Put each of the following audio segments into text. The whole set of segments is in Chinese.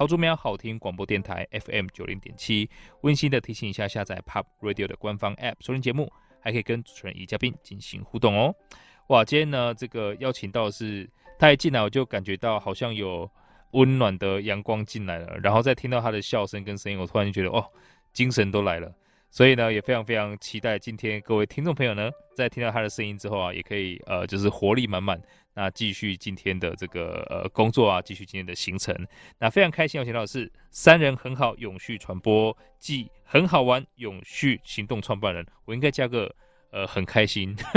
桃竹苗好听广播电台 FM 九零点七。温馨的提醒一下，下载 Pop Radio 的官方 App 收听节目。还可以跟主持人与嘉宾进行互动哦！哇，今天呢，这个邀请到的是他一进来我就感觉到好像有温暖的阳光进来了，然后再听到他的笑声跟声音，我突然就觉得哦，精神都来了。所以呢，也非常非常期待今天各位听众朋友呢，在听到他的声音之后啊，也可以呃，就是活力满满，那继续今天的这个呃工作啊，继续今天的行程。那非常开心，我请到的是三人很好永续传播即很好玩永续行动创办人，我应该加个。呃，很开心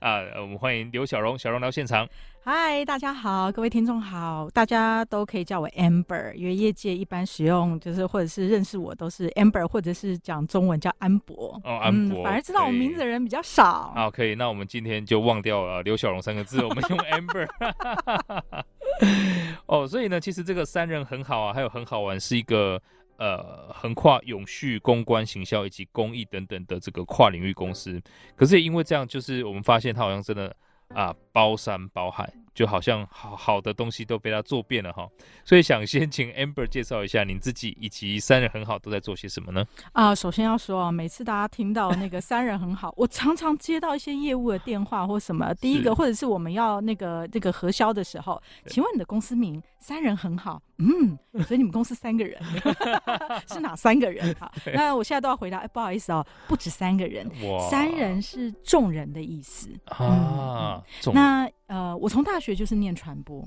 啊！我们欢迎刘小荣，小荣到现场。嗨，大家好，各位听众好，大家都可以叫我 Amber，因为业界一般使用就是或者是认识我都是 Amber，或者是讲中文叫安博。哦，安博、嗯，反而知道我名字的人比较少。好，可以，那我们今天就忘掉了刘小荣三个字，我们用 Amber。哦，所以呢，其实这个三人很好啊，还有很好玩，是一个。呃，横跨永续、公关、行销以及公益等等的这个跨领域公司，可是也因为这样，就是我们发现它好像真的啊，包山包海。就好像好好的东西都被他做遍了哈，所以想先请 Amber 介绍一下您自己以及三人很好都在做些什么呢？啊，首先要说啊，每次大家听到那个三人很好，我常常接到一些业务的电话或什么，第一个或者是我们要那个这个核销的时候，请问你的公司名三人很好，嗯，所以你们公司三个人。是哪三个人？好，那我现在都要回答，哎，不好意思哦，不止三个人，三人是众人的意思。啊，嗯、那。呃，我从大学就是念传播，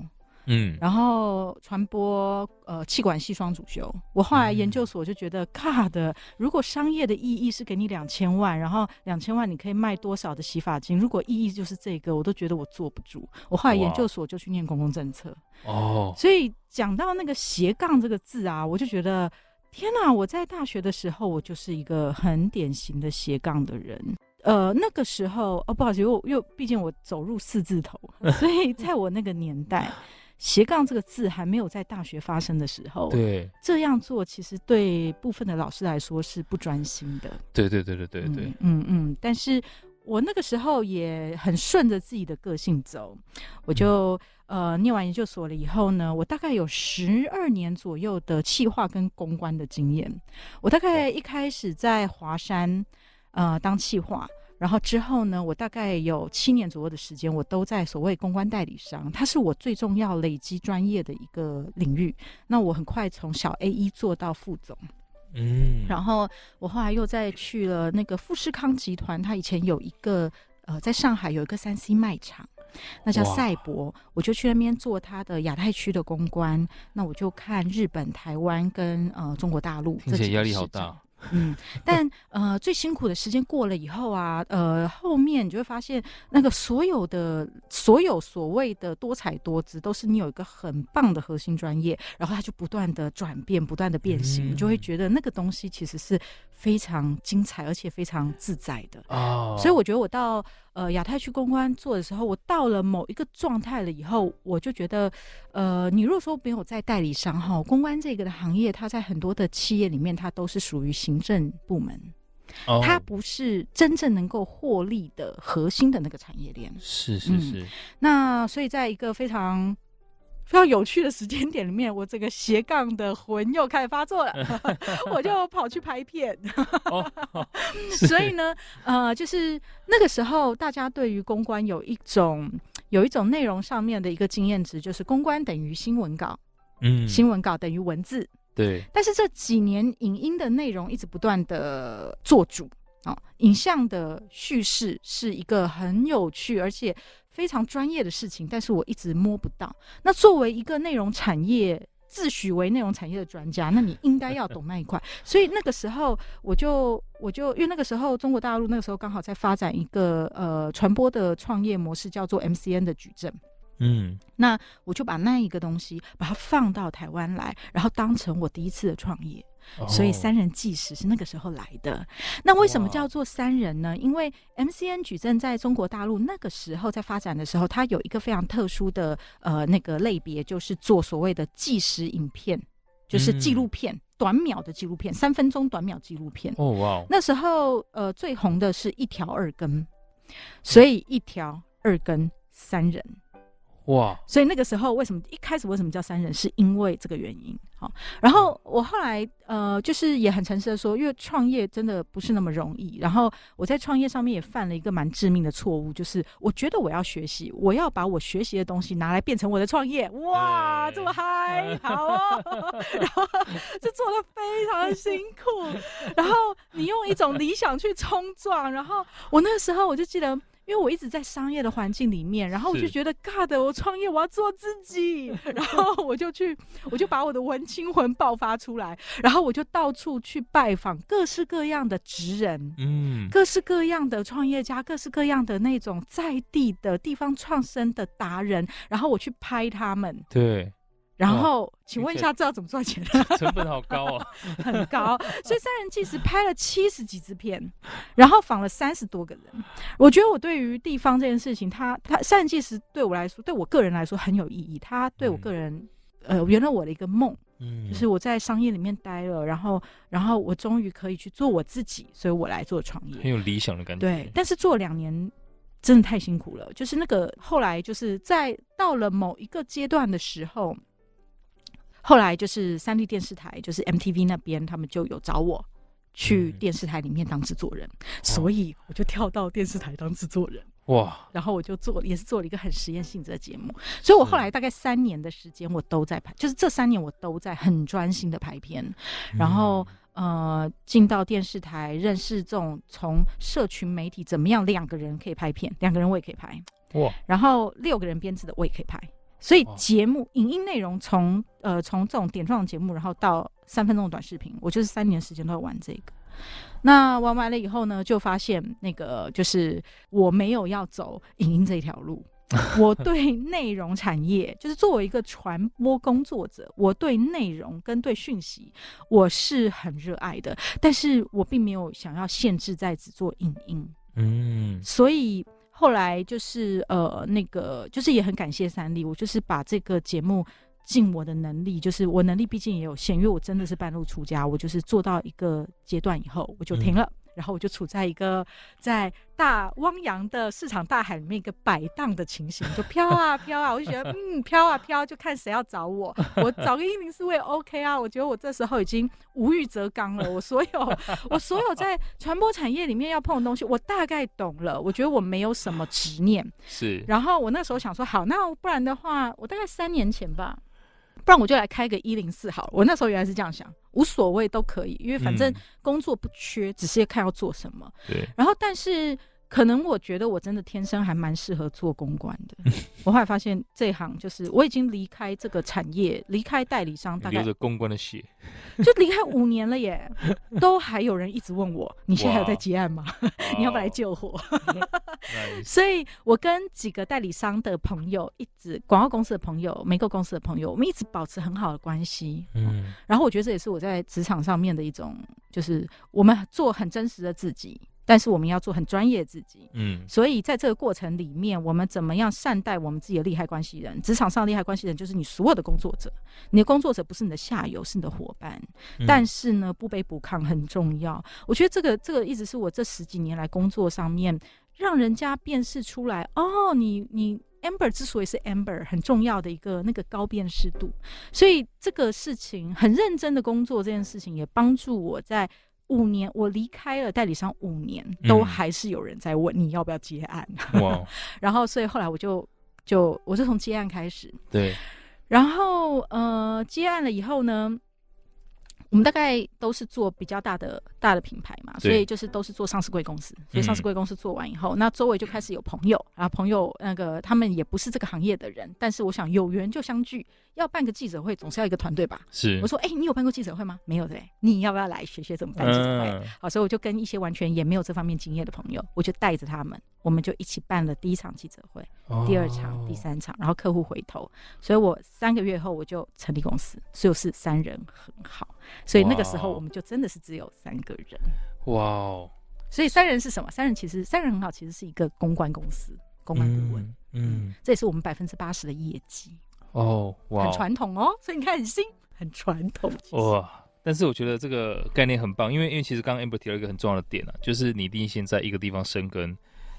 嗯，然后传播呃气管系双主修。我后来研究所就觉得，卡的、嗯，如果商业的意义是给你两千万，然后两千万你可以卖多少的洗发精？如果意义就是这个，我都觉得我坐不住。我后来研究所就去念公共政策。哦，所以讲到那个斜杠这个字啊，我就觉得天哪！我在大学的时候，我就是一个很典型的斜杠的人。呃，那个时候哦，不好意思，又又，毕竟我走入四字头，所以在我那个年代，斜杠这个字还没有在大学发生的时候，对，这样做其实对部分的老师来说是不专心的。对对对对对对，嗯嗯，嗯，但是我那个时候也很顺着自己的个性走，我就、嗯、呃念完研究所了以后呢，我大概有十二年左右的企划跟公关的经验。我大概一开始在华山。呃，当企划，然后之后呢，我大概有七年左右的时间，我都在所谓公关代理商，它是我最重要累积专业的一个领域。那我很快从小 A 一做到副总，嗯，然后我后来又再去了那个富士康集团，它以前有一个呃，在上海有一个三 C 卖场，那叫赛博，我就去那边做它的亚太区的公关。那我就看日本、台湾跟呃中国大陆，这些压力好大。嗯，但呃，最辛苦的时间过了以后啊，呃，后面你就会发现，那个所有的所有所谓的多彩多姿，都是你有一个很棒的核心专业，然后它就不断的转变，不断的变形，嗯，你就会觉得那个东西其实是非常精彩，而且非常自在的。哦，所以我觉得我到。呃，亚太区公关做的时候，我到了某一个状态了以后，我就觉得，呃，你如果说没有在代理商哈，公关这个的行业，它在很多的企业里面，它都是属于行政部门，哦，它不是真正能够获利的核心的那个产业链。是是是。嗯，那所以在一个非常。非常有趣的时间点里面，我这个斜杠的魂又开始发作了，我就跑去拍片。哦哦、所以呢，呃，就是那个时候，大家对于公关有一种有一种内容上面的一个经验值，就是公关等于新闻稿，嗯，新闻稿等于文字，对。但是这几年影音的内容一直不断的做主啊、哦，影像的叙事是一个很有趣，而且。非常专业的事情，但是我一直摸不到。那作为一个内容产业，自诩为内容产业的专家，那你应该要懂那一块。所以那个时候，我就我就因为那个时候中国大陆那个时候刚好在发展一个呃传播的创业模式，叫做 MCN 的矩阵。嗯，那我就把那一个东西把它放到台湾来，然后当成我第一次的创业。哦、所以三人计时是那个时候来的。那为什么叫做三人呢？因为 MCN 矩阵在中国大陆那个时候在发展的时候，它有一个非常特殊的呃那个类别，就是做所谓的计时影片，就是纪录片，嗯、短秒的纪录片，三分钟短秒纪录片。哦哇！那时候呃最红的是一条二更，所以一条二更三人。哇！所以那个时候为什么一开始为什么叫三人，是因为这个原因。好，然后我后来呃，就是也很诚实的说，因为创业真的不是那么容易。然后我在创业上面也犯了一个蛮致命的错误，就是我觉得我要学习，我要把我学习的东西拿来变成我的创业。哇，这么嗨，好哦！然后就做的非常的辛苦。然后你用一种理想去冲撞，然后我那个时候我就记得。因为我一直在商业的环境里面，然后我就觉得，God，我创业我要做自己，然后我就去，我就把我的文青魂爆发出来，然后我就到处去拜访各式各样的职人，嗯，各式各样的创业家，各式各样的那种在地的地方创生的达人，然后我去拍他们，对。然后，请问一下，这要怎么赚钱？成本好高啊，很高。所以三人纪实拍了七十几支片，然后访了三十多个人。我觉得我对于地方这件事情，他他三人纪实对我来说，对我个人来说很有意义。他对我个人，呃，圆了我的一个梦，嗯，就是我在商业里面待了，然后然后我终于可以去做我自己，所以我来做创业，很有理想的感觉。对，但是做两年真的太辛苦了。就是那个后来，就是在到了某一个阶段的时候。后来就是三立电视台，就是 MTV 那边，他们就有找我去电视台里面当制作人，嗯、所以我就跳到电视台当制作人。哇！然后我就做，也是做了一个很实验性质的节目。所以我后来大概三年的时间，我都在拍，就是这三年我都在很专心的拍片。然后呃，进到电视台，认识这种从社群媒体怎么样，两个人可以拍片，两个人我也可以拍。哇！然后六个人编制的我也可以拍。所以节目影音内容从呃从这种点状节目，然后到三分钟的短视频，我就是三年时间都在玩这个。那玩完了以后呢，就发现那个就是我没有要走影音这一条路。我对内容产业，就是作为一个传播工作者，我对内容跟对讯息我是很热爱的，但是我并没有想要限制在只做影音。嗯，所以。后来就是呃，那个就是也很感谢三立，我就是把这个节目尽我的能力，就是我能力毕竟也有限，因为我真的是半路出家，我就是做到一个阶段以后我就停了。嗯然后我就处在一个在大汪洋的市场大海里面一个摆荡的情形，就飘啊飘啊，我就觉得嗯飘啊飘，就看谁要找我，我找个一零四我也 OK 啊，我觉得我这时候已经无欲则刚了，我所有 我所有在传播产业里面要碰的东西，我大概懂了，我觉得我没有什么执念，是。然后我那时候想说，好，那不然的话，我大概三年前吧。不然我就来开个一零四好了。我那时候原来是这样想，无所谓都可以，因为反正工作不缺，只是看要做什么。对。然后，但是。可能我觉得我真的天生还蛮适合做公关的。我后来发现这一行就是我已经离开这个产业，离开代理商，大概流着公关的血，就离开五年了耶，都还有人一直问我，你现在还有在接案吗？你要不要来救火？所以，我跟几个代理商的朋友，一直广告公司的朋友、媒购公司的朋友，我们一直保持很好的关系。嗯，然后我觉得这也是我在职场上面的一种，就是我们做很真实的自己。但是我们要做很专业自己，嗯，所以在这个过程里面，我们怎么样善待我们自己的利害关系人？职场上利害关系人就是你所有的工作者，你的工作者不是你的下游，是你的伙伴。嗯、但是呢，不卑不亢很重要。我觉得这个这个一直是我这十几年来工作上面让人家辨识出来哦，你你 Amber 之所以是 Amber，很重要的一个那个高辨识度。所以这个事情很认真的工作，这件事情也帮助我在。五年，我离开了代理商五年，都还是有人在问你要不要接案。哇！然后，所以后来我就就我是从接案开始。对。然后呃，接案了以后呢，我们大概都是做比较大的大的品牌嘛，所以就是都是做上市贵公司。所以上市贵公司做完以后，那周围就开始有朋友，然后朋友那个他们也不是这个行业的人，但是我想有缘就相聚。要办个记者会，总是要一个团队吧？是。我说，哎、欸，你有办过记者会吗？没有的。你要不要来学学怎么办记者会？嗯、好，所以我就跟一些完全也没有这方面经验的朋友，我就带着他们，我们就一起办了第一场记者会，哦、第二场、第三场，然后客户回头，所以我三个月后我就成立公司，所以我是三人很好。所以那个时候我们就真的是只有三个人。哇哦！所以三人是什么？三人其实三人很好，其实是一个公关公司，公关顾问。嗯，嗯，这也是我们百分之八十的业绩。哦，哇，很传统哦。所以你看，很新，很传统。哇！但是我觉得这个概念很棒，因为因为其实刚刚 Amber 提到一个很重要的点啊，就是你一定先在一个地方生根。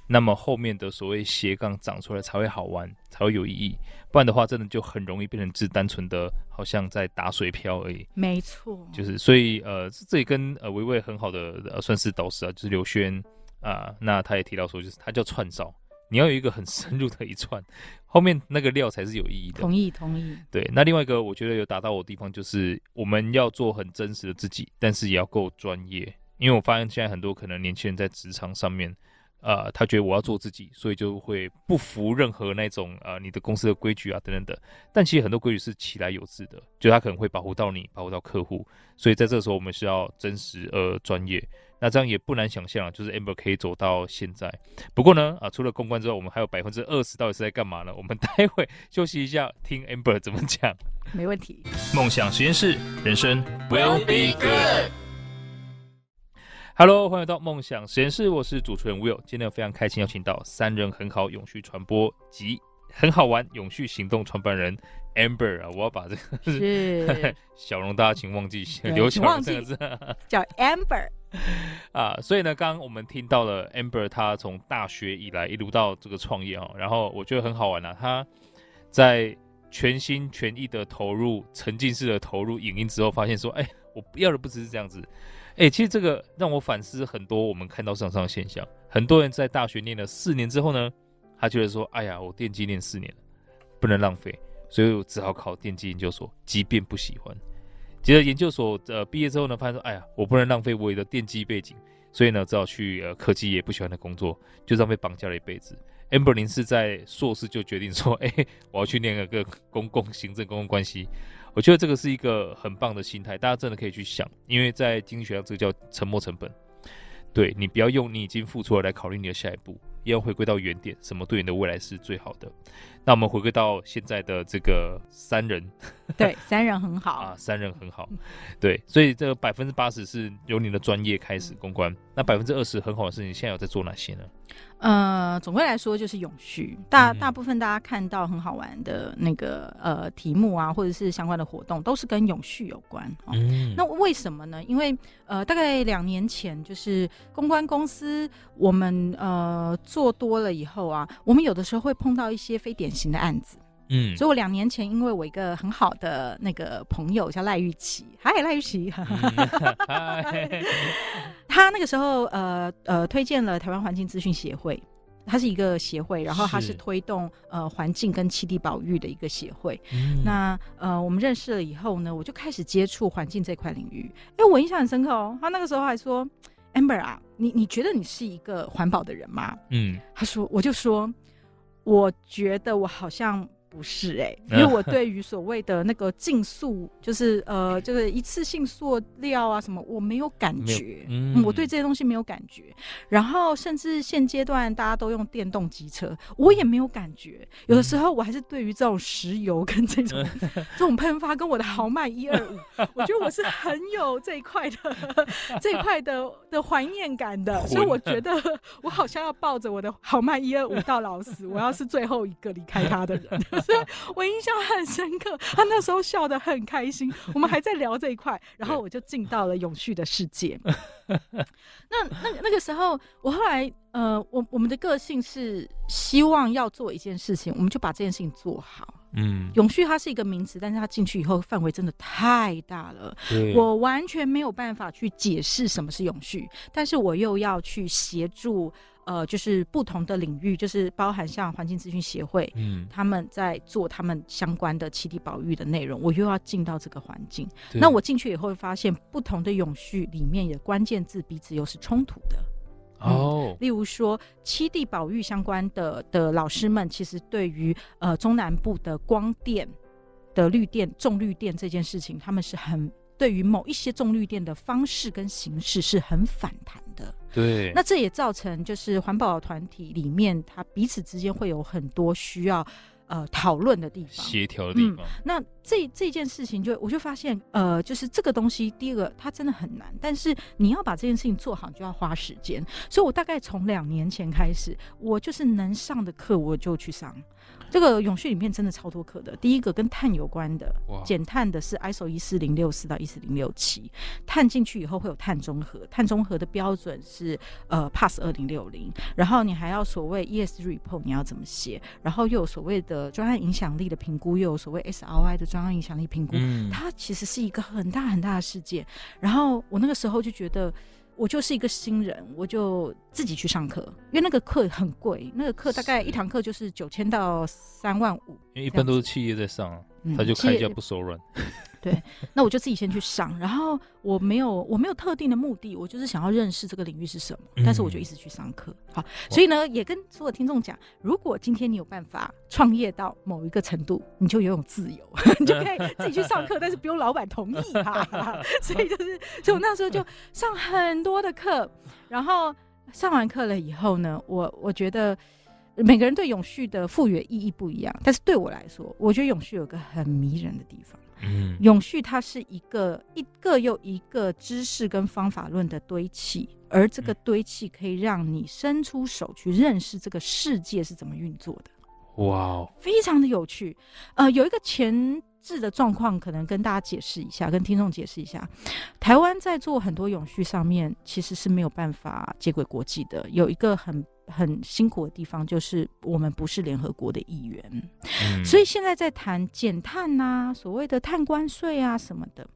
那么后面的所谓斜杠长出来才会好玩，才会有意义。不然的话，真的就很容易变成只单纯的，好像在打水漂而已。没错，就是所以呃，这里跟呃维维很好的、呃、算是导师啊，就是刘轩啊，那他也提到说，就是他叫串烧，你要有一个很深入的一串，后面那个料才是有意义的。同意，同意。对，那另外一个我觉得有打到我的地方，就是我们要做很真实的自己，但是也要够专业，因为我发现现在很多可能年轻人在职场上面。呃，他觉得我要做自己，所以就会不服任何那种呃你的公司的规矩啊等等的。但其实很多规矩是其来有自的，就他可能会保护到你，保护到客户。所以在这个时候，我们是要真实而专业。那这样也不难想象，就是 Amber 可以走到现在。不过呢，啊，除了公关之外，我们还有百分之二十到底是在干嘛呢？我们待会休息一下，听 Amber 怎么讲。没问题。梦想实验室，人生 will be good。Hello，欢迎来到梦想实验室，我是主持人 Will。今天非常开心邀请到三人很好永续传播及很好玩永续行动创办人 Amber 啊，我要把这个是 小龙，大家请忘记刘小龙这个字，叫 Amber 啊。所以呢，刚刚我们听到了 Amber，他从大学以来一路到这个创业啊，然后我觉得很好玩啊，他在全心全意的投入、沉浸式的投入影音之后，发现说，哎，我要的不只是这样子。哎、其实这个让我反思很多我们看到市场上的现象。很多人在大学念了四年之后呢，他觉得说：“哎呀，我电机念四年了，不能浪费，所以我只好考电机研究所，即便不喜欢。”接着研究所呃毕业之后呢，发现说：“哎呀，我不能浪费我的电机背景，所以呢，只好去呃科技也不喜欢的工作，就这样被绑架了一辈子。” Amber 林是在硕士就决定说：“ 哎、我要去念个个公共行政、公共关系。”我觉得这个是一个很棒的心态，大家真的可以去想，因为在经济学上这个叫沉没成本。对，你不要用你已经付出了来考虑你的下一步，要回归到原点，什么对你的未来是最好的。那我们回归到现在的这个三人，对，三人很好啊，三人很好，对，所以这个百分之八十是由你的专业开始公关，那百分之二十很好的事情，现在有在做哪些呢？呃，总归来说就是永续。大大部分大家看到很好玩的那个呃题目啊，或者是相关的活动，都是跟永续有关。哦、嗯，那为什么呢？因为呃，大概两年前，就是公关公司我们呃做多了以后啊，我们有的时候会碰到一些非典型的案子。嗯，所以我两年前，因为我一个很好的那个朋友叫赖玉琪，嗨，赖玉琪，他那个时候呃呃推荐了台湾环境资讯协会，它是一个协会，然后它是推动呃环境跟栖地保育的一个协会。嗯、那呃我们认识了以后呢，我就开始接触环境这块领域。哎，我印象很深刻哦，他那个时候还说，Amber 啊，你你觉得你是一个环保的人吗？嗯，他说，我就说，我觉得我好像。不是哎、欸，因为我对于所谓的那个竞速，就是呃，就是一次性塑料啊什么，我没有感觉，嗯，我对这些东西没有感觉。然后甚至现阶段大家都用电动机车，我也没有感觉。有的时候我还是对于这种石油跟这种 这种喷发，跟我的豪迈一二五，我觉得我是很有这一块的 这一块的的怀念感的。所以我觉得我好像要抱着我的豪迈一二五到老死，我要是最后一个离开他的人。所以我印象很深刻，他那时候笑得很开心，我们还在聊这一块，然后我就进到了永续的世界。那那那个时候，我后来呃，我我们的个性是希望要做一件事情，我们就把这件事情做好。嗯，永续它是一个名词，但是它进去以后范围真的太大了，我完全没有办法去解释什么是永续，但是我又要去协助。呃，就是不同的领域，就是包含像环境资讯协会，嗯，他们在做他们相关的栖地保育的内容，我又要进到这个环境。那我进去以后会发现，不同的永续里面的关键字彼此又是冲突的。哦、嗯，例如说七地保育相关的的老师们，其实对于呃中南部的光电的绿电重绿电这件事情，他们是很对于某一些重绿电的方式跟形式是很反弹的。对，那这也造成就是环保团体里面，它彼此之间会有很多需要呃讨论的地方，协调的地方。嗯、那这这件事情就我就发现，呃，就是这个东西，第一个它真的很难，但是你要把这件事情做好，就要花时间。所以我大概从两年前开始，我就是能上的课我就去上。这个永续里面真的超多课的。第一个跟碳有关的，减碳的是 ISO 一四零六四到一四零六七，碳进去以后会有碳中和，碳中和的标准是呃 Pass 二零六零，然后你还要所谓 ESG report 你要怎么写，然后又有所谓的专案影响力的评估，又有所谓 SRI 的专案影响力评估，嗯，它其实是一个很大很大的世界。然后我那个时候就觉得。我就是一个新人，我就自己去上课，因为那个课很贵，那个课大概一堂课就是九千到三万五。因为一般都是企业在上，嗯、他就开价不手软。对，那我就自己先去上，然后我没有我没有特定的目的，我就是想要认识这个领域是什么，但是我就一直去上课。好，所以呢，也跟所有听众讲，如果今天你有办法创业到某一个程度，你就拥有自由，你就可以自己去上课，但是不用老板同意哈。所以就是，所以我那时候就上很多的课，然后上完课了以后呢，我我觉得每个人对永续的赋予意义不一样，但是对我来说，我觉得永续有个很迷人的地方。嗯，永续它是一个一个又一个知识跟方法论的堆砌，而这个堆砌可以让你伸出手去认识这个世界是怎么运作的。哇非常的有趣。呃，有一个前置的状况，可能跟大家解释一下，跟听众解释一下。台湾在做很多永续上面，其实是没有办法接轨国际的。有一个很很辛苦的地方就是我们不是联合国的一员，嗯、所以现在在谈减碳呐，所谓的碳关税啊什么的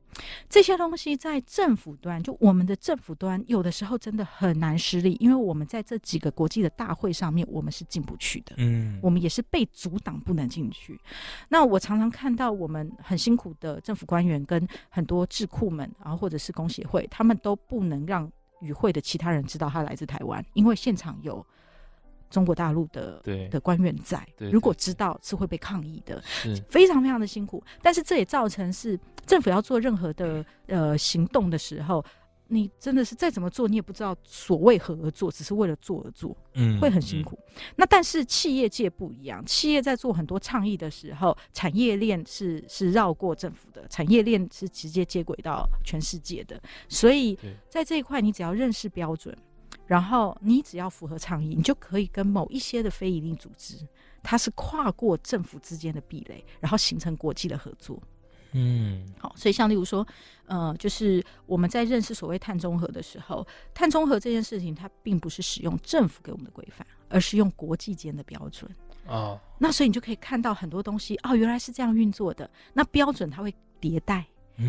这些东西，在政府端就我们的政府端有的时候真的很难施力，因为我们在这几个国际的大会上面，我们是进不去的，嗯，我们也是被阻挡不能进去。那我常常看到我们很辛苦的政府官员跟很多智库们，然后或者是工协会，他们都不能让与会的其他人知道他来自台湾，因为现场有。中国大陆的对的官员在，如果知道是会被抗议的，非常非常的辛苦。但是这也造成是政府要做任何的呃行动的时候，你真的是再怎么做，你也不知道所谓何而做，只是为了做而做，嗯，会很辛苦。嗯、那但是企业界不一样，企业在做很多倡议的时候，产业链是是绕过政府的，产业链是直接接轨到全世界的，所以在这一块，你只要认识标准。然后你只要符合倡议，你就可以跟某一些的非营利组织，它是跨过政府之间的壁垒，然后形成国际的合作。嗯，好，所以像例如说，呃，就是我们在认识所谓碳中和的时候，碳中和这件事情，它并不是使用政府给我们的规范，而是用国际间的标准。哦，那所以你就可以看到很多东西，哦，原来是这样运作的。那标准它会迭代。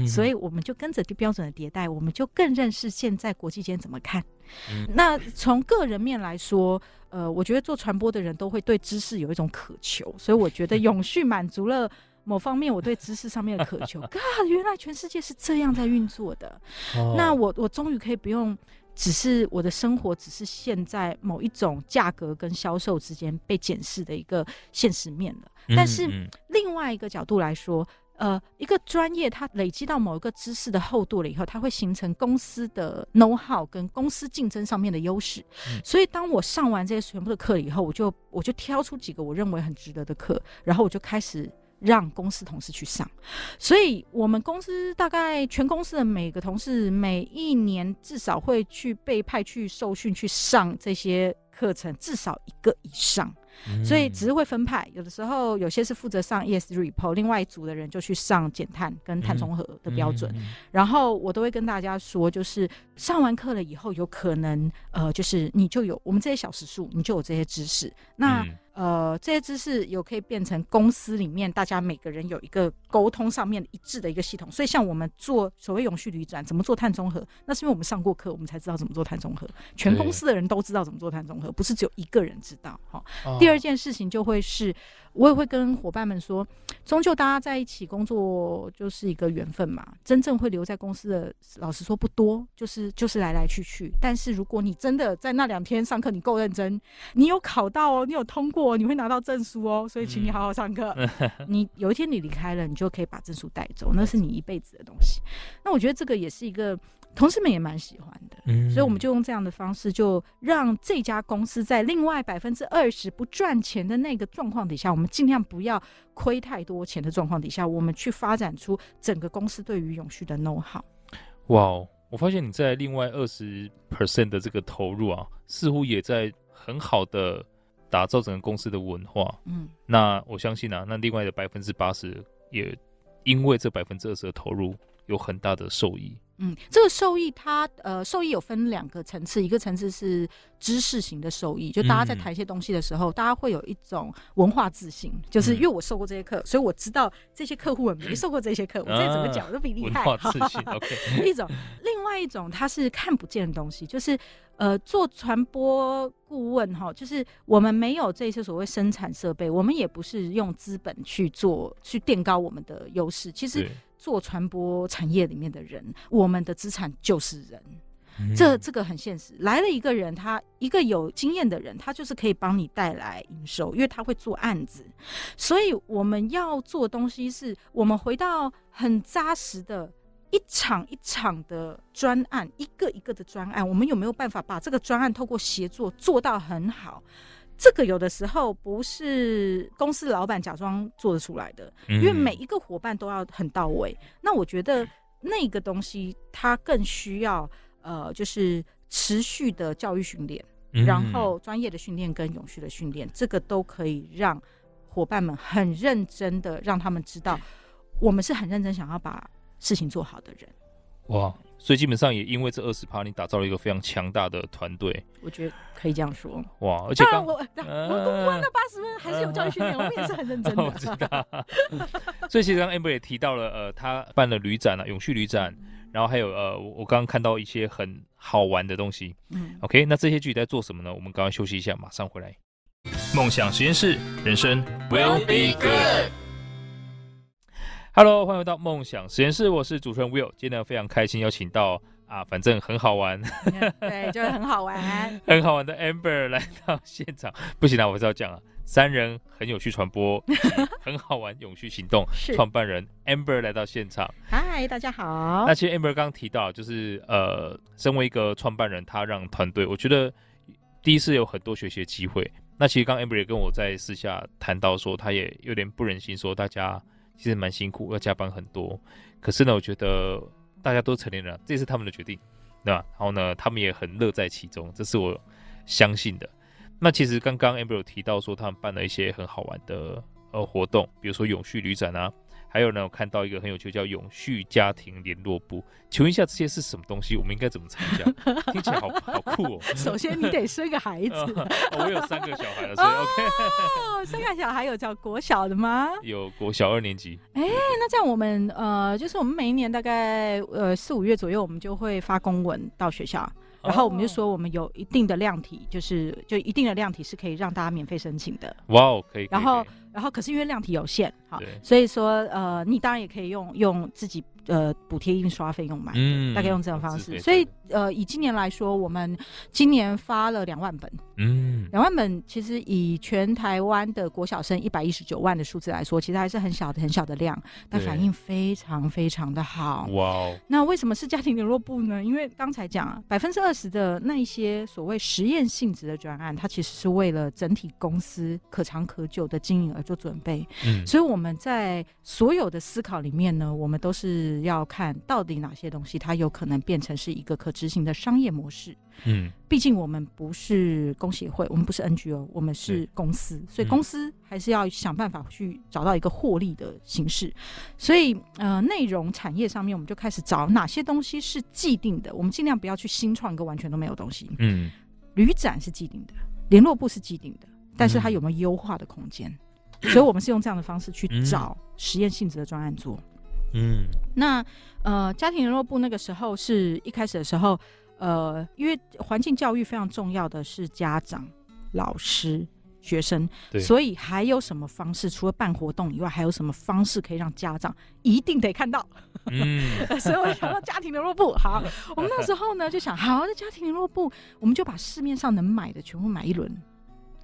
所以我们就跟着标准的迭代，我们就更认识现在国际间怎么看。嗯、那从个人面来说，呃，我觉得做传播的人都会对知识有一种渴求，所以我觉得永续满足了某方面我对知识上面的渴求。啊，原来全世界是这样在运作的。哦、那我我终于可以不用只是我的生活只是现在某一种价格跟销售之间被检视的一个现实面了。但是另外一个角度来说。呃，一个专业它累积到某一个知识的厚度了以后，它会形成公司的 know how 跟公司竞争上面的优势。嗯、所以当我上完这些全部的课以后，我就我就挑出几个我认为很值得的课，然后我就开始让公司同事去上。所以我们公司大概全公司的每个同事每一年至少会去被派去受训去上这些课程，至少一个以上。所以只是会分派，有的时候有些是负责上 ESG report，另外一组的人就去上减碳跟碳中和的标准。然后我都会跟大家说，就是上完课了以后，有可能呃，就是你就有我们这些小时数，你就有这些知识。那呃，这些知识有可以变成公司里面大家每个人有一个沟通上面一致的一个系统。所以像我们做所谓永续旅展，怎么做碳中和，那是因为我们上过课，我们才知道怎么做碳中和。全公司的人都知道怎么做碳中和，不是只有一个人知道。哈，第二件事情就会是。我也会跟伙伴们说，终究大家在一起工作就是一个缘分嘛。真正会留在公司的，老实说不多，就是就是来来去去。但是如果你真的在那两天上课，你够认真，你有考到哦，你有通过，你会拿到证书哦。所以请你好好上课。嗯、你有一天你离开了，你就可以把证书带走，那是你一辈子的东西。那我觉得这个也是一个同事们也蛮喜欢的。嗯，所以我们就用这样的方式，就让这家公司在另外百分之二十不赚钱的那个状况底下，我们尽量不要亏太多钱的状况底下，我们去发展出整个公司对于永续的 know how。哇，我发现你在另外二十 percent 的这个投入啊，似乎也在很好的打造整个公司的文化。嗯，那我相信啊，那另外的百分之八十也因为这百分之二十的投入有很大的受益。嗯，这个受益它呃，受益有分两个层次，一个层次是知识型的受益，就大家在谈一些东西的时候，嗯、大家会有一种文化自信，就是因为我受过这些课，嗯、所以我知道这些客户没受过这些课，嗯、我这怎么讲都比你厉害。文化自信，OK。一种，另外一种它是看不见的东西，就是呃，做传播顾问哈，就是我们没有这些所谓生产设备，我们也不是用资本去做去垫高我们的优势，其实。做传播产业里面的人，我们的资产就是人，嗯、这这个很现实。来了一个人，他一个有经验的人，他就是可以帮你带来营收，因为他会做案子。所以我们要做的东西是，我们回到很扎实的一场一场的专案，一个一个的专案，我们有没有办法把这个专案透过协作做到很好？这个有的时候不是公司老板假装做得出来的，因为每一个伙伴都要很到位。那我觉得那个东西它更需要呃，就是持续的教育训练，然后专业的训练跟永续的训练，这个都可以让伙伴们很认真的让他们知道，我们是很认真想要把事情做好的人。哇！所以基本上也因为这二十趴，你打造了一个非常强大的团队。我觉得可以这样说。哇！而且刚我、呃、我公关的八十分还是有教育训练，呃、我们也是很认真的。我知道。所以其实刚刚 Amber 也提到了，呃，他办了旅展啊，永续旅展，然后还有呃，我刚刚看到一些很好玩的东西。嗯。OK，那这些具体在做什么呢？我们刚刚休息一下，马上回来。梦想实验室，人生 will be good。Hello，欢迎回到梦想实验室，我是主持人 Will。今天非常开心邀请到啊，反正很好玩，对，就是很好玩，很好玩的 Amber 来到现场。不行啊，我是要讲啊，三人很有趣传播，很好玩永续行动创办人 Amber 来到现场。嗨，大家好。那其实 Amber 刚刚提到，就是呃，身为一个创办人，他让团队，我觉得第一次有很多学习的机会。那其实刚 Amber 也跟我在私下谈到说，他也有点不忍心说大家。其实蛮辛苦，要加班很多。可是呢，我觉得大家都成年人，这是他们的决定，对吧？然后呢，他们也很乐在其中，这是我相信的。那其实刚刚 Amber 有提到说，他们办了一些很好玩的呃活动，比如说永续旅展啊。还有呢，我看到一个很有趣，叫永续家庭联络部。请问一下，这些是什么东西？我们应该怎么参加？听起来好好酷哦。首先，你得生个孩子。哦，我有三个小孩了，所以 OK。哦，三个小孩有叫国小的吗？有国小二年级。哎，那这样我们呃，就是我们每一年大概呃四五月左右，我们就会发公文到学校。然后我们就说，我们有一定的量体，就是就一定的量体是可以让大家免费申请的。哇哦，可以。然后，然后可是因为量体有限，好，所以说呃，你当然也可以用用自己。呃，补贴印刷费用买，嗯，大概用这种方式。所以，呃，以今年来说，我们今年发了两万本，嗯，两万本其实以全台湾的国小生一百一十九万的数字来说，其实还是很小的、很小的量，但反应非常非常的好。哇哦！那为什么是家庭联络部呢？因为刚才讲啊百分之二十的那一些所谓实验性质的专案，它其实是为了整体公司可长可久的经营而做准备。嗯，所以我们在所有的思考里面呢，我们都是。要看到底哪些东西，它有可能变成是一个可执行的商业模式。嗯，毕竟我们不是工协会，我们不是 NGO，我们是公司，对所以公司还是要想办法去找到一个获利的形式。嗯、所以，呃，内容产业上面，我们就开始找哪些东西是既定的，我们尽量不要去新创一个完全都没有东西。嗯，旅展是既定的，联络部是既定的，但是它有没有优化的空间？嗯、所以我们是用这样的方式去找实验性质的专案做。嗯，那呃，家庭联络部那个时候是一开始的时候，呃，因为环境教育非常重要的是家长、老师、学生，对所以还有什么方式？除了办活动以外，还有什么方式可以让家长一定得看到？嗯，所以我想到家庭联络部。好，我们那时候呢就想，好，那家庭联络部，我们就把市面上能买的全部买一轮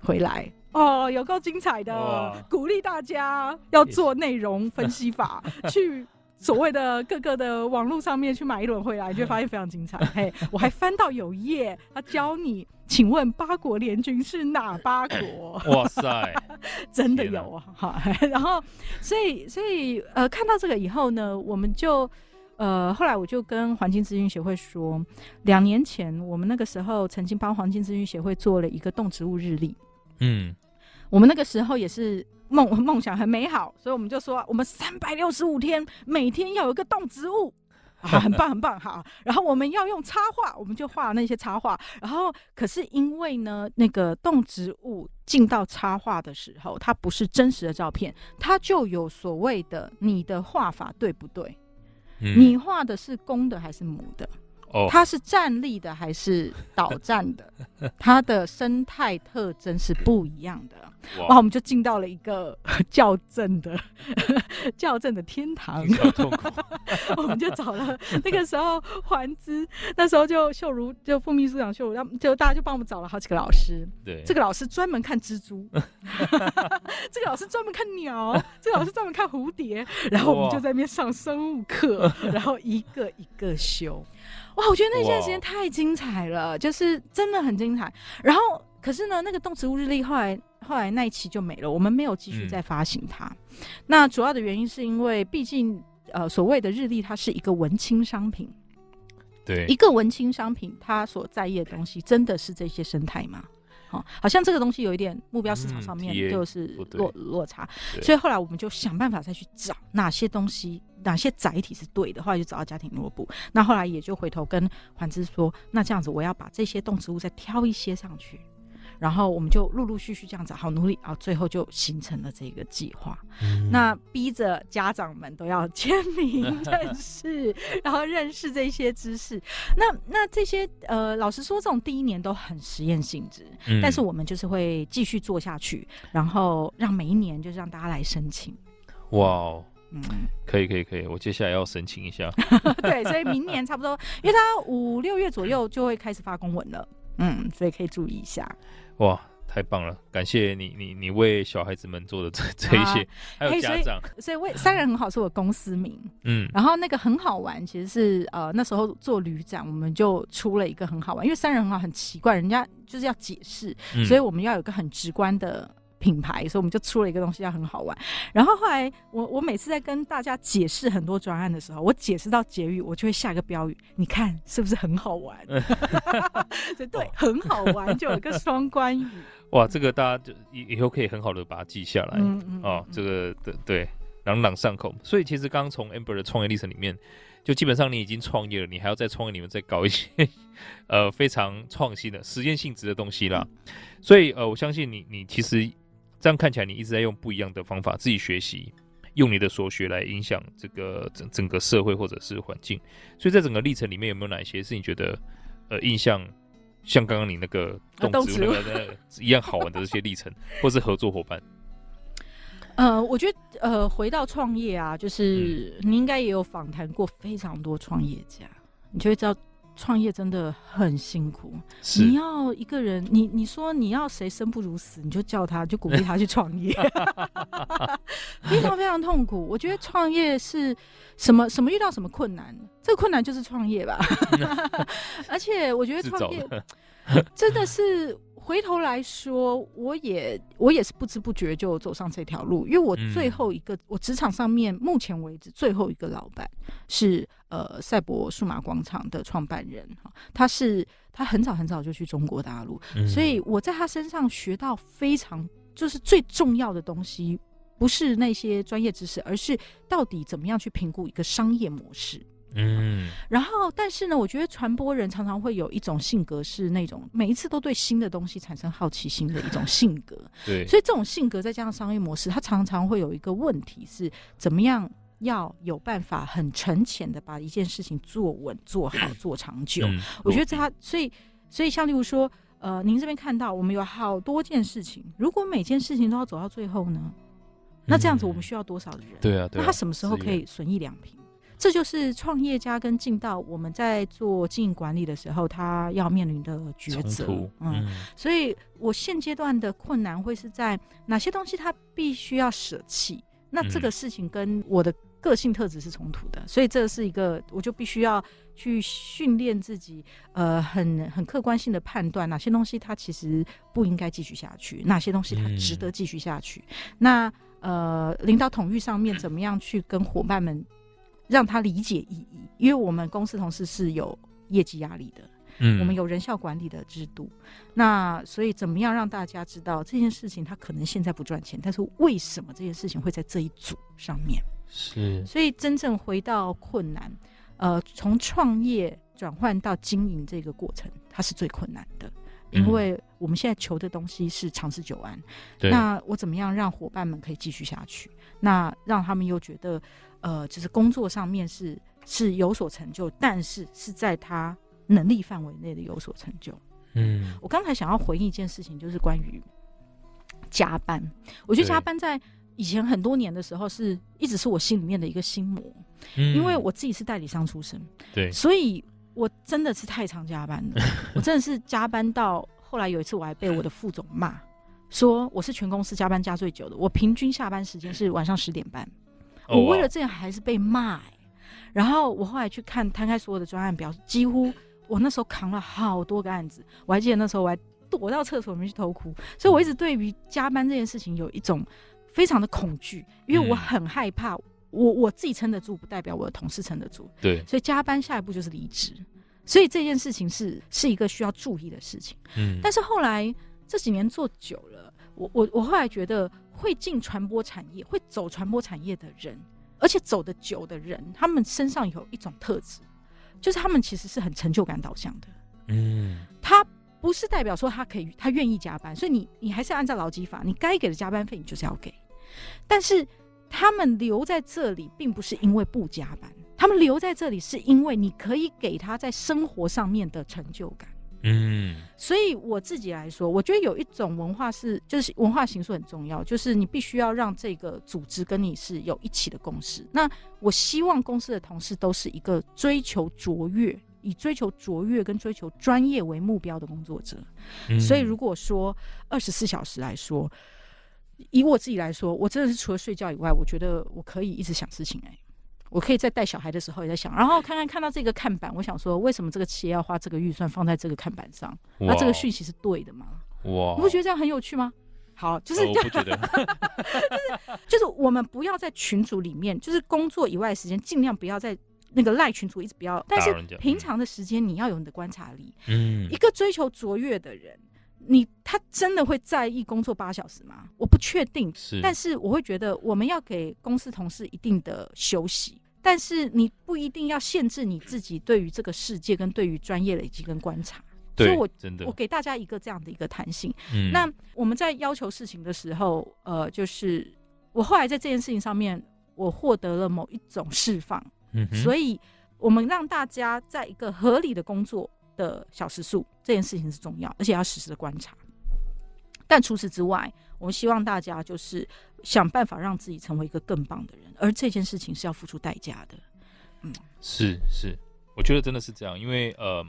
回来。哦，有够精彩的，鼓励大家要做内容分析法，去。所谓的各个的网络上面去买一轮回来，你就会发现非常精彩。嘿，我还翻到有一页，他教你，请问八国联军是哪八国？哇塞，真的有啊！哈，然后所以所以呃，看到这个以后呢，我们就呃后来我就跟环境资讯协会说，两年前我们那个时候曾经帮环境资讯协会做了一个动植物日历。嗯，我们那个时候也是。梦梦想很美好，所以我们就说，我们三百六十五天每天要有一个动植物，啊，很棒很棒好。然后我们要用插画，我们就画那些插画。然后可是因为呢，那个动植物进到插画的时候，它不是真实的照片，它就有所谓的你的画法对不对？嗯、你画的是公的还是母的？它是站立的还是倒站的？它的生态特征是不一样的。哇，我们就进到了一个 校正的 校正的天堂。我们就找了那个时候环资，那时候就秀如就副秘书长秀如，就大家就帮我们找了好几个老师。对，这个老师专门看蜘蛛，这个老师专门看鸟，这个老师专门看蝴蝶。然后我们就在那边上生物课，然后一个一个修。哇，我觉得那段时间太精彩了，就是真的很精彩。然后，可是呢，那个动植物日历后来后来那一期就没了，我们没有继续再发行它。嗯、那主要的原因是因为，毕竟呃，所谓的日历它是一个文青商品，对，一个文青商品，它所在意的东西真的是这些生态吗？好，好像这个东西有一点目标市场上面就是落落差，所以后来我们就想办法再去找哪些东西，哪些载体是对的，后来就找到家庭落布。那后来也就回头跟环之说，那这样子我要把这些动植物再挑一些上去。然后我们就陆陆续续这样子好努力，然后最后就形成了这个计划。嗯、那逼着家长们都要签名 认识，然后认识这些知识。那那这些呃，老实说，这种第一年都很实验性质，嗯、但是我们就是会继续做下去，然后让每一年就是让大家来申请。哇哦，嗯，可以可以可以，我接下来要申请一下。对，所以明年差不多，因为他五六月左右就会开始发公文了。嗯，所以可以注意一下。哇，太棒了！感谢你，你你为小孩子们做的这 这一些，啊、还有家长，所以，所以为三人很好是我公司名。嗯，然后那个很好玩，其实是呃那时候做旅展，我们就出了一个很好玩，因为三人很好很奇怪，人家就是要解释，嗯、所以我们要有个很直观的。品牌，所以我们就出了一个东西，要很好玩。然后后来，我我每次在跟大家解释很多专案的时候，我解释到结语，我就会下一个标语，你看是不是很好玩？对 对，很好玩，就有一个双关语。哇，这个大家就以以后可以很好的把它记下来。嗯嗯。哦，这个对对，朗朗上口。所以其实刚从 Amber 的创业历程里面，就基本上你已经创业了，你还要在创业里面再搞一些 呃非常创新的实验性质的东西啦。所以呃，我相信你，你其实。这样看起来，你一直在用不一样的方法自己学习，用你的所学来影响这个整整个社会或者是环境。所以在整个历程里面，有没有哪些是你觉得呃印象像刚刚你那个 动植物那个一样好玩的这些历程，或是合作伙伴？呃，我觉得呃，回到创业啊，就是你应该也有访谈过非常多创业家，你就会知道。创业真的很辛苦，你要一个人，你你说你要谁生不如死，你就叫他，就鼓励他去创业，非常非常痛苦。我觉得创业是什么什么遇到什么困难，这个困难就是创业吧。而且我觉得创业真的是。回头来说，我也我也是不知不觉就走上这条路，因为我最后一个，嗯、我职场上面目前为止最后一个老板是呃赛博数码广场的创办人哈，他是他很早很早就去中国大陆，嗯、所以我在他身上学到非常就是最重要的东西，不是那些专业知识，而是到底怎么样去评估一个商业模式。嗯，然后，但是呢，我觉得传播人常常会有一种性格，是那种每一次都对新的东西产生好奇心的一种性格。对，所以这种性格再加上商业模式，它常常会有一个问题是，怎么样要有办法很沉潜的把一件事情做稳、做好、做长久。嗯、我觉得他，所以，所以像例如说，呃，您这边看到我们有好多件事情，如果每件事情都要走到最后呢，那这样子我们需要多少的人？嗯、对啊，对啊，那他什么时候可以损益两平？这就是创业家跟进到我们在做经营管理的时候，他要面临的抉择。嗯，嗯，所以我现阶段的困难会是在哪些东西他必须要舍弃？那这个事情跟我的个性特质是冲突的，所以这是一个，我就必须要去训练自己，呃，很很客观性的判断哪些东西它其实不应该继续下去，哪些东西它值得继续下去。嗯、那呃，领导统御上面怎么样去跟伙伴们让他理解意义？因为我们公司同事是有业绩压力的。嗯，我们有人效管理的制度，那所以怎么样让大家知道这件事情他可能现在不赚钱，但是为什么这件事情会在这一组上面？是，所以真正回到困难，呃，从创业转换到经营这个过程，它是最困难的，因为我们现在求的东西是长治久安。对，那我怎么样让伙伴们可以继续下去？那让他们又觉得，呃，就是工作上面是是有所成就，但是是在他。能力范围内的有所成就。嗯，我刚才想要回应一件事情，就是关于加班。我觉得加班在以前很多年的时候，是一直是我心里面的一个心魔。嗯，因为我自己是代理商出身，对，所以我真的是太常加班了。我真的是加班到后来有一次，我还被我的副总骂，说我是全公司加班加最久的。我平均下班时间是晚上十点半。我为了这样还是被骂欸。然后我后来去看摊开所有的专案表，几乎。我那时候扛了好多个案子，我还记得那时候我还躲到厕所里面去偷哭，所以我一直对于加班这件事情有一种非常的恐惧，因为我很害怕我我自己撑得住，不代表我的同事撑得住。对，所以加班下一步就是离职，所以这件事情是是一个需要注意的事情。嗯，但是后来这几年做久了，我我我后来觉得会进传播产业、会走传播产业的人，而且走得久的人，他们身上有一种特质。就是他们其实是很成就感导向的，嗯，他不是代表说他可以，他愿意加班，所以你你还是要按照劳基法，你该给的加班费你就是要给。但是他们留在这里，并不是因为不加班，他们留在这里是因为你可以给他在生活上面的成就感。嗯，所以我自己来说，我觉得有一种文化是，就是文化形式很重要，就是你必须要让这个组织跟你是有一起的共识。那我希望公司的同事都是一个追求卓越，以追求卓越跟追求专业为目标的工作者。嗯，所以如果说二十四小时来说，以我自己来说，我真的是除了睡觉以外，我觉得我可以一直想事情欸。我可以在带小孩的时候也在想，然后看看看到这个看板，我想说，为什么这个企业要花这个预算放在这个看板上？那这个讯息是对的吗？哇！你不觉得这样很有趣吗？好，就是这样，哦、就是就是我们不要在群组里面，就是工作以外的时间，尽量不要在那个赖群组，一直不要。但是平常的时间，你要有你的观察力。嗯，一个追求卓越的人。你他真的会在意工作八小时吗？我不确定，是，但是我会觉得我们要给公司同事一定的休息，但是你不一定要限制你自己对于这个世界跟对于专业累积跟观察。对，所以我真的我给大家一个这样的一个弹性。嗯，那我们在要求事情的时候，呃，就是我后来在这件事情上面，我获得了某一种释放。嗯，所以我们让大家在一个合理的工作的小时数这件事情是重要，而且要实时的观察。但除此之外，我们希望大家就是想办法让自己成为一个更棒的人，而这件事情是要付出代价的。嗯，是是，我觉得真的是这样，因为呃，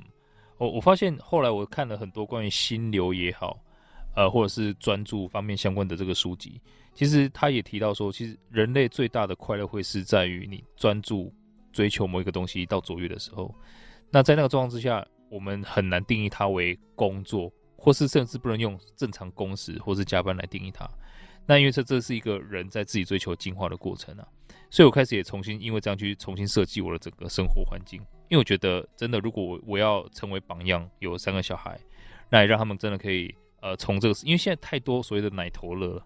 我我发现后来我看了很多关于心流也好，呃，或者是专注方面相关的这个书籍，其实他也提到说，其实人类最大的快乐会是在于你专注追求某一个东西到卓越的时候。那在那个状况之下。我们很难定义它为工作，或是甚至不能用正常工时或是加班来定义它。那因为这这是一个人在自己追求进化的过程啊，所以我开始也重新因为这样去重新设计我的整个生活环境。因为我觉得真的，如果我我要成为榜样，有三个小孩，那也让他们真的可以呃从这个，因为现在太多所谓的奶头乐，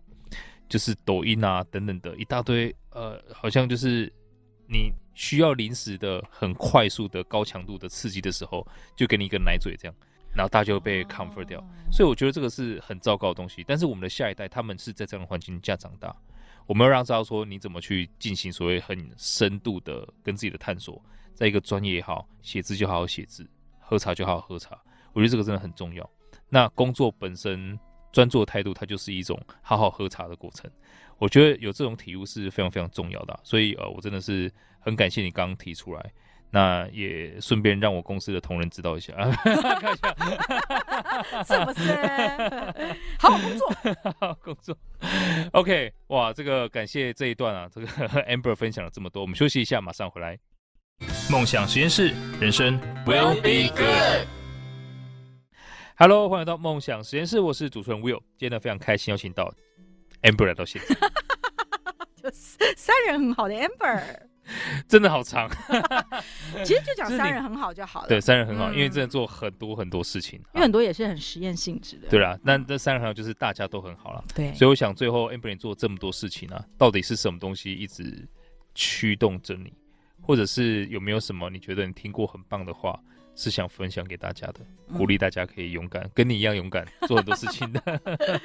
就是抖音啊等等的一大堆，呃，好像就是你。需要临时的、很快速的、高强度的刺激的时候，就给你一个奶嘴这样，然后大家就被 comfort 掉。所以我觉得这个是很糟糕的东西。但是我们的下一代，他们是在这样的环境下长大，我们要让知道说，你怎么去进行所谓很深度的跟自己的探索。在一个专业也好，写字就好好写字，喝茶就好好喝茶。我觉得这个真的很重要。那工作本身专注的态度，它就是一种好好喝茶的过程。我觉得有这种体悟是非常非常重要的啊。所以呃，我真的是。很感谢你刚刚提出来，那也顺便让我公司的同仁知道一下，看一下，是不是？好好工作，好好工作。OK，哇，这个感谢这一段啊，这个 Amber 分享了这么多，我们休息一下，马上回来。梦想实验室，人生 Will be good。Hello，欢迎来到梦想实验室，我是主持人 Will，今天呢非常开心邀请到 Amber 来到现场，就是三人很好的 Amber。真的好长，其实就讲三人很好就好了。对，三人很好，嗯、因为真的做很多很多事情，因为很多也是很实验性质的。对啦，那这三人很好就是大家都很好了。对，所以我想最后 Amber 做这么多事情啊，到底是什么东西一直驱动着你，或者是有没有什么你觉得你听过很棒的话，是想分享给大家的，鼓励大家可以勇敢，嗯、跟你一样勇敢做很多事情的。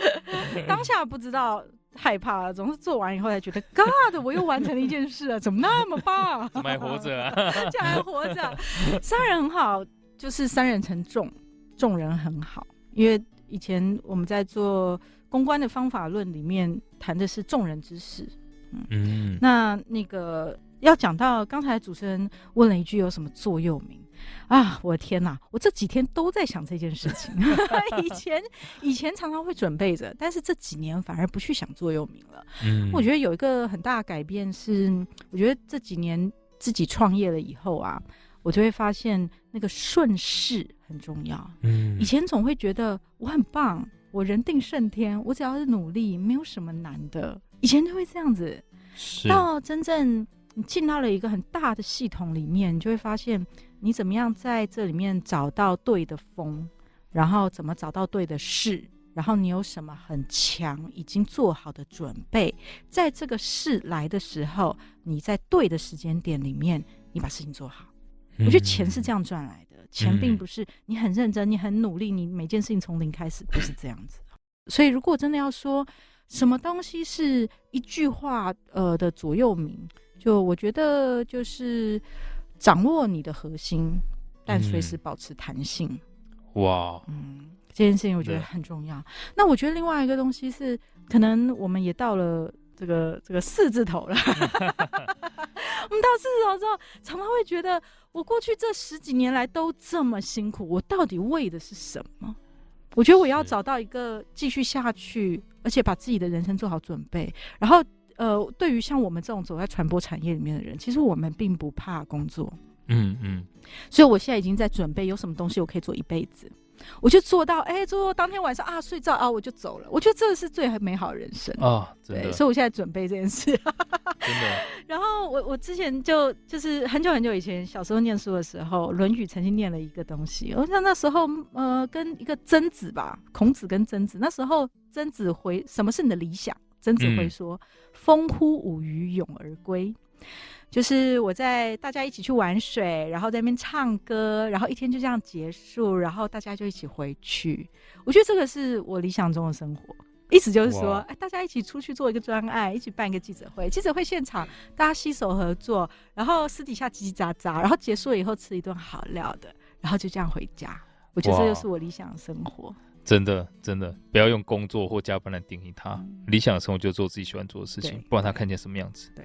当下不知道。害怕，总是做完以后才觉得，God，我又完成了一件事啊，怎么那么棒？怎么还活着啊？这样还活着？三人很好，就是三人成众，众人很好。因为以前我们在做公关的方法论里面谈的是众人之事，嗯，嗯那那个要讲到刚才主持人问了一句，有什么座右铭？啊，我的天哪！我这几天都在想这件事情。以前以前常常会准备着，但是这几年反而不去想座右铭了。嗯，我觉得有一个很大的改变是，我觉得这几年自己创业了以后啊，我就会发现那个顺势很重要。嗯，以前总会觉得我很棒，我人定胜天，我只要是努力，没有什么难的。以前就会这样子，是到真正你进到了一个很大的系统里面，你就会发现。你怎么样在这里面找到对的风，然后怎么找到对的事，然后你有什么很强已经做好的准备，在这个事来的时候，你在对的时间点里面，你把事情做好。嗯、我觉得钱是这样赚来的，钱并不是你很认真，你很努力，你每件事情从零开始，不是这样子。所以，如果真的要说什么东西是一句话呃的左右铭，就我觉得就是。掌握你的核心，但随时保持弹性。嗯、哇，嗯，这件事情我觉得很重要。那我觉得另外一个东西是，可能我们也到了这个这个四字头了。我们到四字头之后，常常会觉得，我过去这十几年来都这么辛苦，我到底为的是什么？我觉得我要找到一个继续下去，而且把自己的人生做好准备，然后。呃，对于像我们这种走在传播产业里面的人，其实我们并不怕工作。嗯嗯，嗯，所以我现在已经在准备，有什么东西我可以做一辈子，我就做到，哎，做到当天晚上啊，睡觉啊，我就走了。我觉得这是最美好的人生啊，对，所以我现在准备这件事。真的。然后我我之前就就是很久很久以前小时候念书的时候，《论语》曾经念了一个东西，我想那时候呃跟一个曾子吧，孔子跟曾子，那时候曾子回什么是你的理想？曾子会说：“风呼舞于咏而归，就是我在大家一起去玩水，然后在那边唱歌，然后一天就这样结束，然后大家就一起回去。我觉得这个是我理想中的生活。意思就是说，哎，大家一起出去做一个专案，一起办一个记者会，记者会现场大家携手合作，然后私底下叽叽喳喳，然后结束了以后吃一顿好料的，然后就这样回家。我觉得这就是我理想的生活。”真的，真的不要用工作或加班来定义他。嗯、理想的生活就做自己喜欢做的事情，不管他看见什么样子。对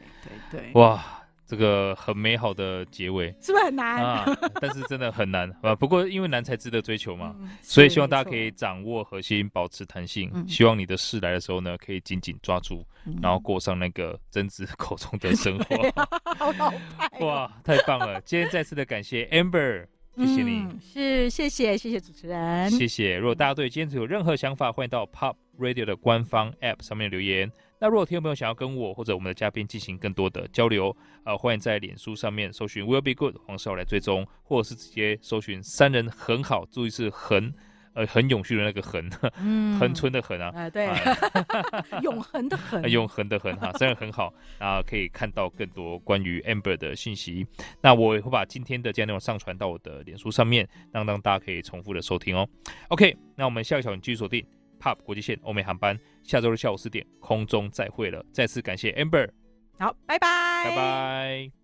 对对，哇，这个很美好的结尾，是不是很难啊？但是真的很难 啊。不过因为难才值得追求嘛，嗯、所以希望大家可以掌握核心，保持弹性。嗯、希望你的事来的时候呢，可以紧紧抓住，嗯、然后过上那个曾子口中的生活。哇，太棒了！今天再次的感谢 Amber。谢谢你，嗯、是谢谢谢谢主持人，谢谢。如果大家对今天有任何想法，欢迎到 Pop Radio 的官方 App 上面留言。那如果听众朋友想要跟我或者我们的嘉宾进行更多的交流，呃，欢迎在脸书上面搜寻 Will Be Good 黄少来追踪，或者是直接搜寻三人很好，注意是很。呃，很永续的那个恒，嗯，恒春的恒啊，哎，对，永恒的恒，永恒的恒哈，真的很好啊，可以看到更多关于 Amber 的信息。那我也会把今天的这样内容上传到我的脸书上面，让让大家可以重复的收听哦。OK，那我们下个小时继续锁定 POP 国际线欧美航班，下周日下午四点空中再会了。再次感谢 Amber，好，拜拜，拜拜。